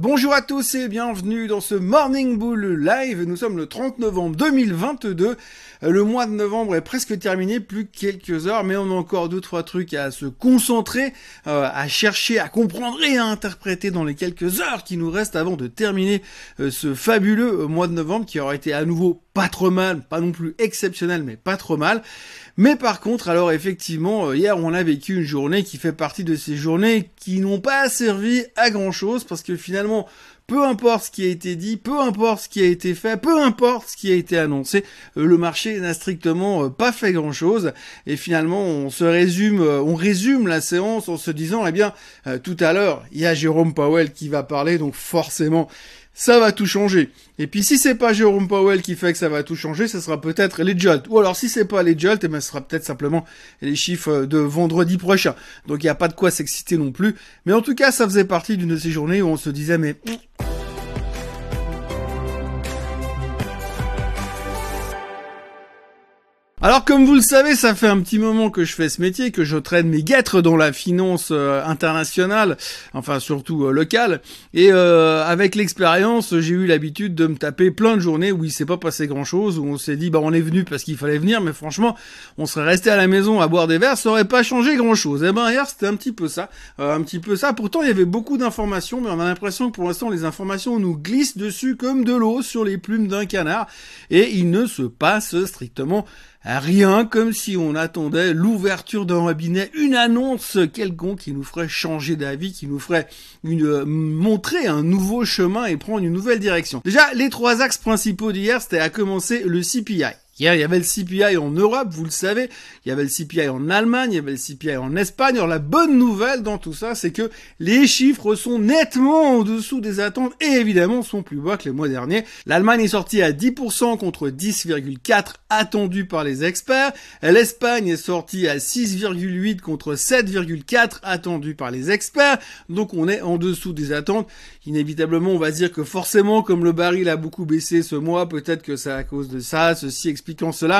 Bonjour à tous et bienvenue dans ce Morning Bull Live. Nous sommes le 30 novembre 2022. Le mois de novembre est presque terminé, plus que quelques heures, mais on a encore deux trois trucs à se concentrer, euh, à chercher, à comprendre et à interpréter dans les quelques heures qui nous restent avant de terminer euh, ce fabuleux euh, mois de novembre qui aura été à nouveau pas trop mal, pas non plus exceptionnel, mais pas trop mal. Mais par contre, alors effectivement, hier on a vécu une journée qui fait partie de ces journées qui n'ont pas servi à grand chose parce que finalement, peu importe ce qui a été dit, peu importe ce qui a été fait, peu importe ce qui a été annoncé, euh, le marché n'a strictement euh, pas fait grand chose. Et finalement, on se résume, euh, on résume la séance en se disant, eh bien, tout à l'heure, il y a Jérôme Powell qui va parler, donc forcément, ça va tout changer. Et puis si c'est pas Jérôme Powell qui fait que ça va tout changer, ce sera peut-être les Jolt. Ou alors si c'est pas les Jolt, eh ben, ce sera peut-être simplement les chiffres de vendredi prochain. Donc il n'y a pas de quoi s'exciter non plus. Mais en tout cas, ça faisait partie d'une de ces journées où on se disait mais Alors comme vous le savez, ça fait un petit moment que je fais ce métier, que je traîne mes guêtres dans la finance euh, internationale, enfin surtout euh, locale, et euh, avec l'expérience, j'ai eu l'habitude de me taper plein de journées où il s'est pas passé grand-chose, où on s'est dit bah on est venu parce qu'il fallait venir, mais franchement, on serait resté à la maison à boire des verres, ça aurait pas changé grand-chose. Et eh ben hier c'était un petit peu ça, un petit peu ça. Pourtant il y avait beaucoup d'informations, mais on a l'impression que pour l'instant les informations nous glissent dessus comme de l'eau sur les plumes d'un canard, et il ne se passe strictement Rien comme si on attendait l'ouverture d'un robinet, une annonce quelconque qui nous ferait changer d'avis, qui nous ferait euh, montrer un nouveau chemin et prendre une nouvelle direction. Déjà, les trois axes principaux d'hier, c'était à commencer le CPI. Hier, il y avait le CPI en Europe, vous le savez. Il y avait le CPI en Allemagne, il y avait le CPI en Espagne. Alors la bonne nouvelle dans tout ça, c'est que les chiffres sont nettement en dessous des attentes et évidemment sont plus bas que les mois derniers. L'Allemagne est sortie à 10% contre 10,4 attendus par les experts. L'Espagne est sortie à 6,8 contre 7,4 attendus par les experts. Donc on est en dessous des attentes. Inévitablement, on va dire que forcément, comme le baril a beaucoup baissé ce mois, peut-être que c'est à cause de ça, ceci explique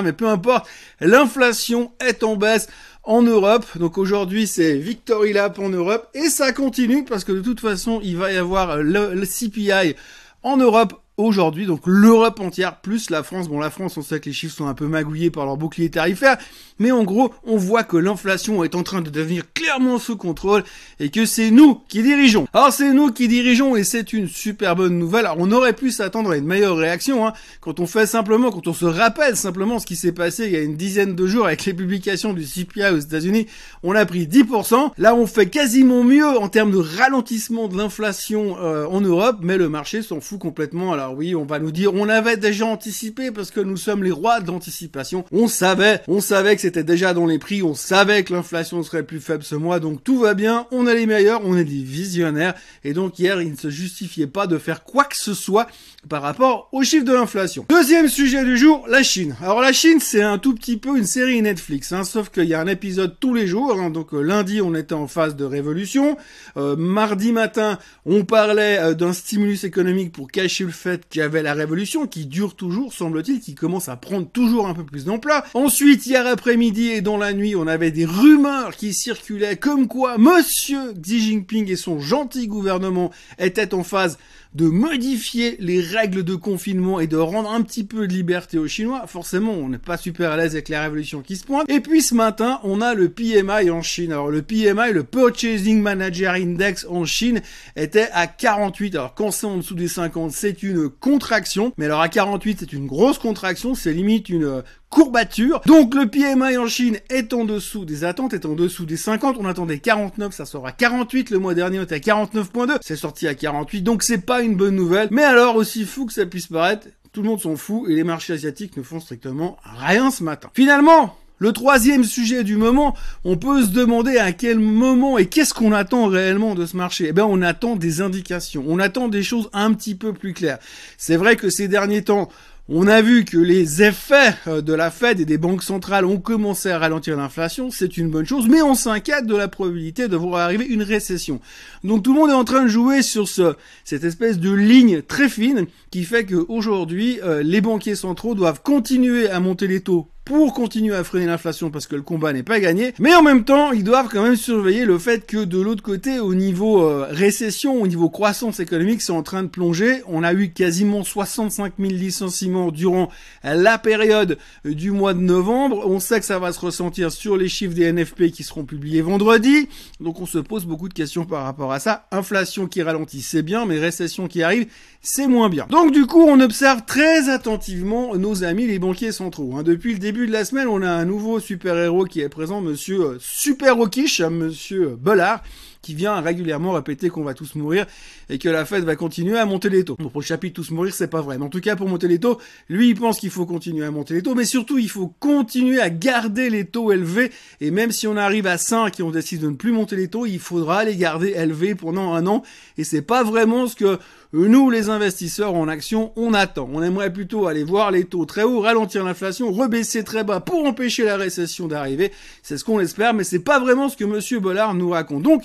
mais peu importe, l'inflation est en baisse en Europe. Donc aujourd'hui, c'est Victory Lap en Europe et ça continue parce que de toute façon, il va y avoir le CPI en Europe aujourd'hui, donc l'Europe entière plus la France. Bon, la France, on sait que les chiffres sont un peu magouillés par leur bouclier tarifaire, mais en gros, on voit que l'inflation est en train de devenir clairement sous contrôle et que c'est nous qui dirigeons. Alors c'est nous qui dirigeons et c'est une super bonne nouvelle. Alors on aurait pu s'attendre à une meilleure réaction hein, quand on fait simplement, quand on se rappelle simplement ce qui s'est passé il y a une dizaine de jours avec les publications du CPI aux États-Unis. On a pris 10%. Là, on fait quasiment mieux en termes de ralentissement de l'inflation euh, en Europe, mais le marché s'en fout complètement. Oui, on va nous dire, on avait déjà anticipé parce que nous sommes les rois de l'anticipation. On savait, on savait que c'était déjà dans les prix, on savait que l'inflation serait plus faible ce mois, donc tout va bien, on est les meilleurs, on est des visionnaires, et donc hier, il ne se justifiait pas de faire quoi que ce soit par rapport aux chiffres de l'inflation. Deuxième sujet du jour, la Chine. Alors la Chine, c'est un tout petit peu une série Netflix, hein, sauf qu'il y a un épisode tous les jours, hein, donc euh, lundi, on était en phase de révolution, euh, mardi matin, on parlait euh, d'un stimulus économique pour cacher le fait qu'il y avait la révolution qui dure toujours, semble-t-il, qui commence à prendre toujours un peu plus d'ampleur. Ensuite, hier après-midi et dans la nuit, on avait des rumeurs qui circulaient comme quoi Monsieur Xi Jinping et son gentil gouvernement étaient en phase de modifier les règles de confinement et de rendre un petit peu de liberté aux Chinois. Forcément, on n'est pas super à l'aise avec la révolution qui se pointe. Et puis ce matin, on a le PMI en Chine. Alors le PMI, le Purchasing Manager Index en Chine, était à 48. Alors quand c'est en dessous des 50, c'est une contraction. Mais alors à 48, c'est une grosse contraction. C'est limite une courbature. Donc le PMI en Chine est en dessous des attentes, est en dessous des 50. On attendait 49, ça sera 48. Le mois dernier, on était à 49.2. C'est sorti à 48, donc c'est pas une bonne nouvelle. Mais alors, aussi fou que ça puisse paraître, tout le monde s'en fout et les marchés asiatiques ne font strictement rien ce matin. Finalement, le troisième sujet du moment, on peut se demander à quel moment et qu'est-ce qu'on attend réellement de ce marché? Eh bien, on attend des indications, on attend des choses un petit peu plus claires. C'est vrai que ces derniers temps, on a vu que les effets euh, de la Fed et des banques centrales ont commencé à ralentir l'inflation, c'est une bonne chose, mais on s'inquiète de la probabilité de voir arriver une récession. Donc tout le monde est en train de jouer sur ce, cette espèce de ligne très fine qui fait qu'aujourd'hui, euh, les banquiers centraux doivent continuer à monter les taux pour continuer à freiner l'inflation parce que le combat n'est pas gagné. Mais en même temps, ils doivent quand même surveiller le fait que de l'autre côté, au niveau euh, récession, au niveau croissance économique, c'est en train de plonger. On a eu quasiment 65 000 licenciements durant la période du mois de novembre. On sait que ça va se ressentir sur les chiffres des NFP qui seront publiés vendredi. Donc on se pose beaucoup de questions par rapport à ça. Inflation qui ralentit, c'est bien, mais récession qui arrive, c'est moins bien. Donc du coup, on observe très attentivement nos amis les banquiers centraux. Hein. Depuis le début de la semaine, on a un nouveau super-héros qui est présent, monsieur euh, Super Rockish, hein, monsieur Bollard, qui vient régulièrement répéter qu'on va tous mourir et que la Fed va continuer à monter les taux. Bon, pour le chapitre tous mourir, c'est pas vrai. Mais en tout cas, pour monter les taux, lui, il pense qu'il faut continuer à monter les taux, mais surtout, il faut continuer à garder les taux élevés. Et même si on arrive à 5 et on décide de ne plus monter les taux, il faudra les garder élevés pendant un an. Et c'est pas vraiment ce que nous, les investisseurs en action, on attend. On aimerait plutôt aller voir les taux très hauts, ralentir l'inflation, rebaisser très bas pour empêcher la récession d'arriver. C'est ce qu'on espère, mais c'est pas vraiment ce que Monsieur Bollard nous raconte. Donc,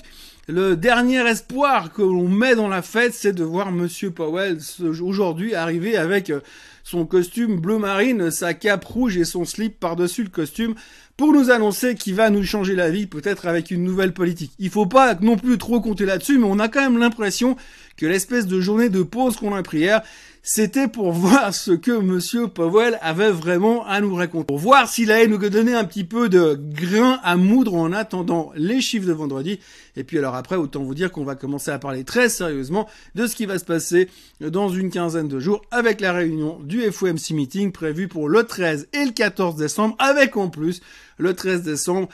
le dernier espoir que l'on met dans la fête, c'est de voir Monsieur Powell aujourd'hui arriver avec euh, son costume bleu marine, sa cape rouge et son slip par-dessus le costume pour nous annoncer qu'il va nous changer la vie, peut-être avec une nouvelle politique. Il faut pas non plus trop compter là-dessus, mais on a quand même l'impression que l'espèce de journée de pause qu'on a pris hier, c'était pour voir ce que Monsieur Powell avait vraiment à nous raconter. Pour voir s'il allait nous donner un petit peu de grain à moudre en attendant les chiffres de vendredi. Et puis alors après, autant vous dire qu'on va commencer à parler très sérieusement de ce qui va se passer dans une quinzaine de jours avec la réunion du FOMC meeting prévue pour le 13 et le 14 décembre, avec en plus le 13 décembre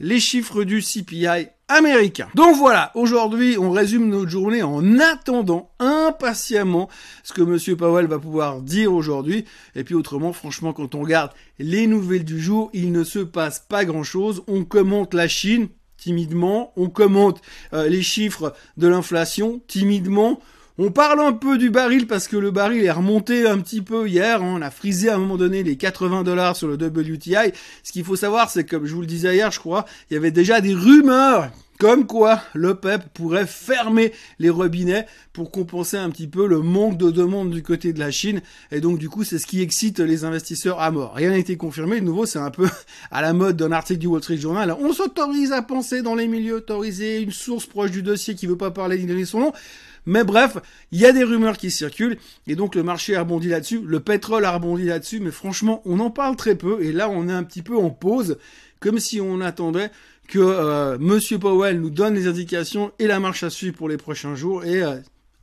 les chiffres du CPI américain. Donc voilà, aujourd'hui, on résume notre journée en attendant impatiemment ce que monsieur Powell va pouvoir dire aujourd'hui. Et puis autrement, franchement, quand on regarde les nouvelles du jour, il ne se passe pas grand chose. On commente la Chine timidement, on commente euh, les chiffres de l'inflation timidement. On parle un peu du baril parce que le baril est remonté un petit peu hier. Hein. On a frisé à un moment donné les 80 dollars sur le WTI. Ce qu'il faut savoir, c'est comme je vous le disais hier, je crois, il y avait déjà des rumeurs comme quoi le PEP pourrait fermer les robinets pour compenser un petit peu le manque de demande du côté de la Chine. Et donc du coup, c'est ce qui excite les investisseurs à mort. Rien n'a été confirmé. De nouveau, c'est un peu à la mode d'un article du Wall Street Journal. On s'autorise à penser dans les milieux autorisés, une source proche du dossier qui veut pas parler ni donner son nom. Mais bref, il y a des rumeurs qui circulent et donc le marché a rebondi là-dessus, le pétrole a rebondi là-dessus, mais franchement, on en parle très peu et là on est un petit peu en pause, comme si on attendait que euh, Monsieur Powell nous donne les indications et la marche à suivre pour les prochains jours et euh,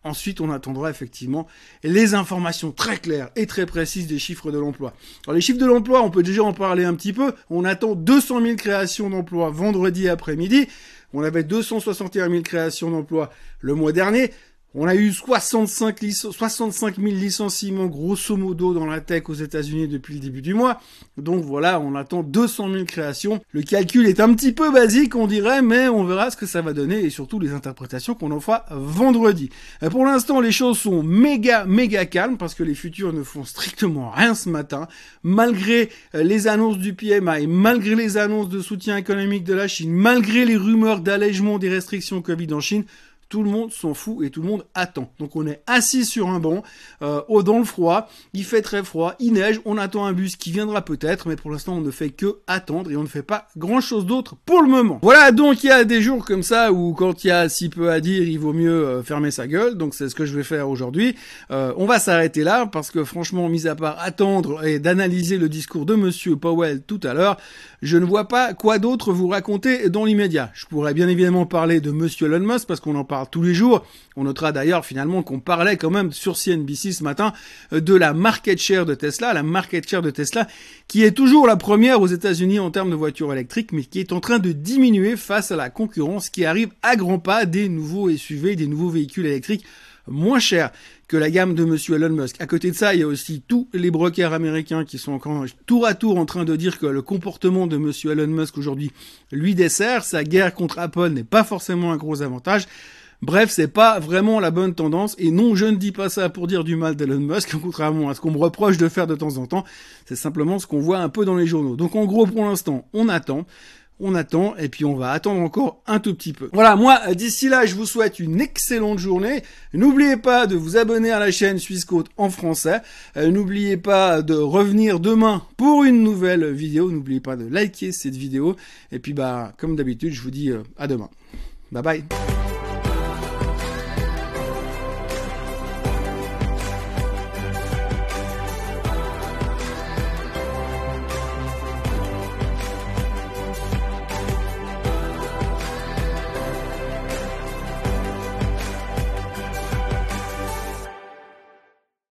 Ensuite, on attendra effectivement les informations très claires et très précises des chiffres de l'emploi. Alors, les chiffres de l'emploi, on peut déjà en parler un petit peu. On attend 200 000 créations d'emplois vendredi après-midi. On avait 261 000 créations d'emplois le mois dernier. On a eu 65, 65 000 licenciements grosso modo dans la tech aux États-Unis depuis le début du mois. Donc voilà, on attend 200 000 créations. Le calcul est un petit peu basique, on dirait, mais on verra ce que ça va donner et surtout les interprétations qu'on en fera vendredi. Euh, pour l'instant, les choses sont méga, méga calmes parce que les futurs ne font strictement rien ce matin. Malgré euh, les annonces du PMI, malgré les annonces de soutien économique de la Chine, malgré les rumeurs d'allègement des restrictions Covid en Chine, tout le monde s'en fout et tout le monde attend. Donc on est assis sur un banc, euh, dans le froid, il fait très froid, il neige, on attend un bus qui viendra peut-être, mais pour l'instant on ne fait que attendre et on ne fait pas grand chose d'autre pour le moment. Voilà, donc il y a des jours comme ça où quand il y a si peu à dire, il vaut mieux euh, fermer sa gueule, donc c'est ce que je vais faire aujourd'hui. Euh, on va s'arrêter là parce que franchement, mis à part attendre et d'analyser le discours de monsieur Powell tout à l'heure, je ne vois pas quoi d'autre vous raconter dans l'immédiat. Je pourrais bien évidemment parler de monsieur Elon Musk parce qu'on en parle tous les jours. On notera d'ailleurs finalement qu'on parlait quand même sur CNBC ce matin euh, de la market share de Tesla, la market share de Tesla qui est toujours la première aux États-Unis en termes de voitures électriques, mais qui est en train de diminuer face à la concurrence qui arrive à grands pas des nouveaux SUV, des nouveaux véhicules électriques moins chers que la gamme de monsieur Elon Musk. À côté de ça, il y a aussi tous les brokers américains qui sont encore tour à tour en train de dire que le comportement de monsieur Elon Musk aujourd'hui lui dessert. Sa guerre contre Apple n'est pas forcément un gros avantage. Bref, c'est pas vraiment la bonne tendance. Et non, je ne dis pas ça pour dire du mal d'Elon Musk, contrairement à ce qu'on me reproche de faire de temps en temps. C'est simplement ce qu'on voit un peu dans les journaux. Donc en gros, pour l'instant, on attend. on attend et puis on va attendre encore un tout petit peu. Voilà, moi d'ici là, je vous souhaite une excellente journée. N'oubliez pas de vous abonner à la chaîne Suisse Côte en français. Euh, n'oubliez pas de revenir demain pour une nouvelle vidéo. N'oubliez pas de liker cette vidéo et puis bah comme d'habitude, je vous dis euh, à demain. Bye bye.